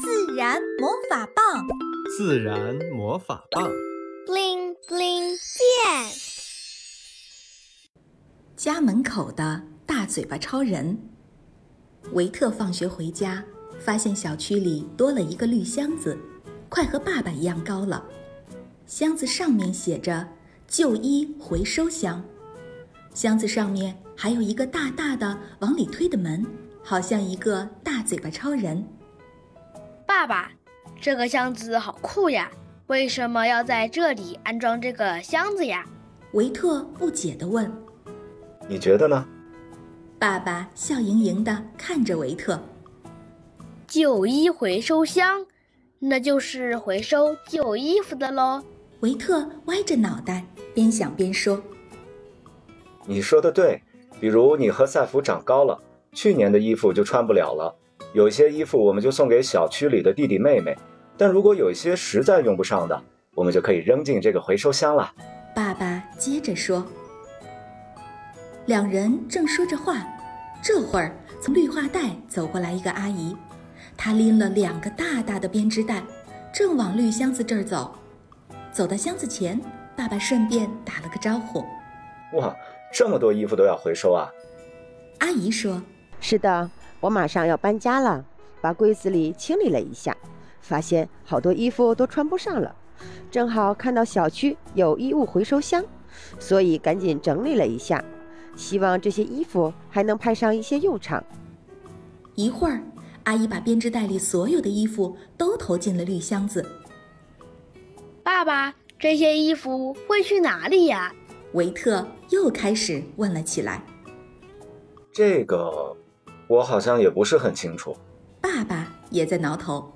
自然魔法棒，自然魔法棒，bling bling 变。家门口的大嘴巴超人。维特放学回家，发现小区里多了一个绿箱子，快和爸爸一样高了。箱子上面写着“旧衣回收箱”，箱子上面还有一个大大的往里推的门，好像一个大嘴巴超人。爸爸，这个箱子好酷呀！为什么要在这里安装这个箱子呀？维特不解地问。你觉得呢？爸爸笑盈盈地看着维特。旧衣回收箱，那就是回收旧衣服的喽。维特歪着脑袋，边想边说：“你说的对，比如你和赛弗长高了，去年的衣服就穿不了了。有些衣服我们就送给小区里的弟弟妹妹，但如果有一些实在用不上的，我们就可以扔进这个回收箱了。”爸爸接着说。两人正说着话，这会儿从绿化带走过来一个阿姨，她拎了两个大大的编织袋，正往绿箱子这儿走。走到箱子前，爸爸顺便打了个招呼：“哇，这么多衣服都要回收啊！”阿姨说：“是的，我马上要搬家了，把柜子里清理了一下，发现好多衣服都穿不上了。正好看到小区有衣物回收箱，所以赶紧整理了一下，希望这些衣服还能派上一些用场。”一会儿，阿姨把编织袋里所有的衣服都投进了绿箱子。爸爸，这些衣服会去哪里呀？维特又开始问了起来。这个，我好像也不是很清楚。爸爸也在挠头。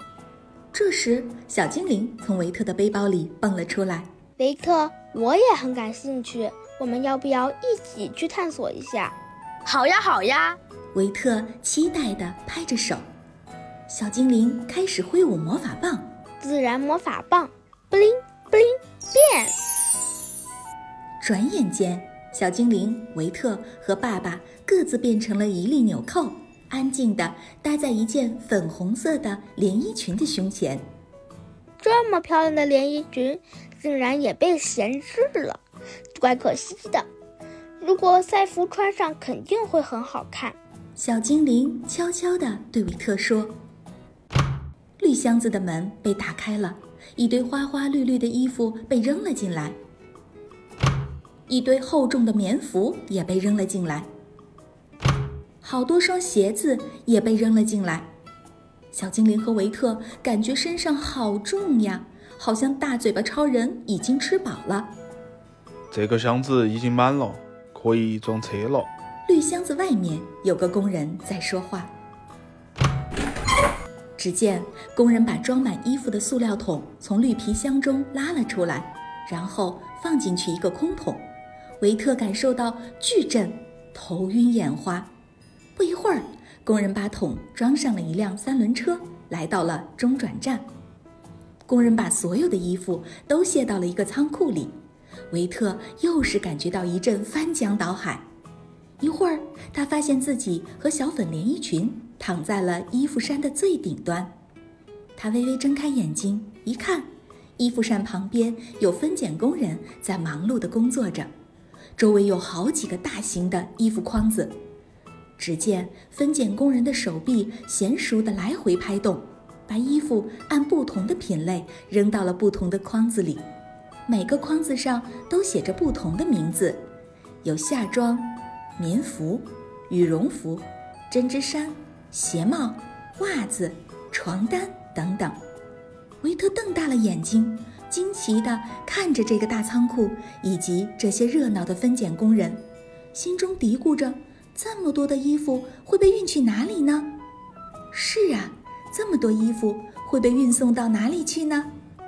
这时，小精灵从维特的背包里蹦了出来。维特，我也很感兴趣，我们要不要一起去探索一下？好呀，好呀！维特期待地拍着手。小精灵开始挥舞魔法棒，自然魔法棒。布灵布灵变！转眼间，小精灵维特和爸爸各自变成了一粒纽扣，安静地待在一件粉红色的连衣裙的胸前。这么漂亮的连衣裙，竟然也被闲置了，怪可惜的。如果赛弗穿上，肯定会很好看。小精灵悄悄地对维特说：“绿箱子的门被打开了。”一堆花花绿绿的衣服被扔了进来，一堆厚重的棉服也被扔了进来，好多双鞋子也被扔了进来。小精灵和维特感觉身上好重呀，好像大嘴巴超人已经吃饱了。这个箱子已经满了，可以装车了。绿箱子外面有个工人在说话。只见工人把装满衣服的塑料桶从绿皮箱中拉了出来，然后放进去一个空桶。维特感受到巨震，头晕眼花。不一会儿，工人把桶装上了一辆三轮车，来到了中转站。工人把所有的衣服都卸到了一个仓库里。维特又是感觉到一阵翻江倒海。一会儿，他发现自己和小粉连衣裙。躺在了衣服衫的最顶端，他微微睁开眼睛，一看，衣服扇旁边有分拣工人在忙碌地工作着，周围有好几个大型的衣服筐子。只见分拣工人的手臂娴熟地来回拍动，把衣服按不同的品类扔到了不同的筐子里，每个筐子上都写着不同的名字，有夏装、棉服、羽绒服、针织衫。鞋帽、袜子、床单等等，维特瞪大了眼睛，惊奇地看着这个大仓库以及这些热闹的分拣工人，心中嘀咕着：这么多的衣服会被运去哪里呢？是啊，这么多衣服会被运送到哪里去呢？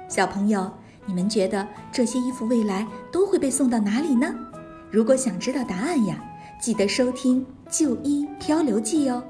小朋友，你们觉得这些衣服未来都会被送到哪里呢？如果想知道答案呀，记得收听《旧衣漂流记》哦。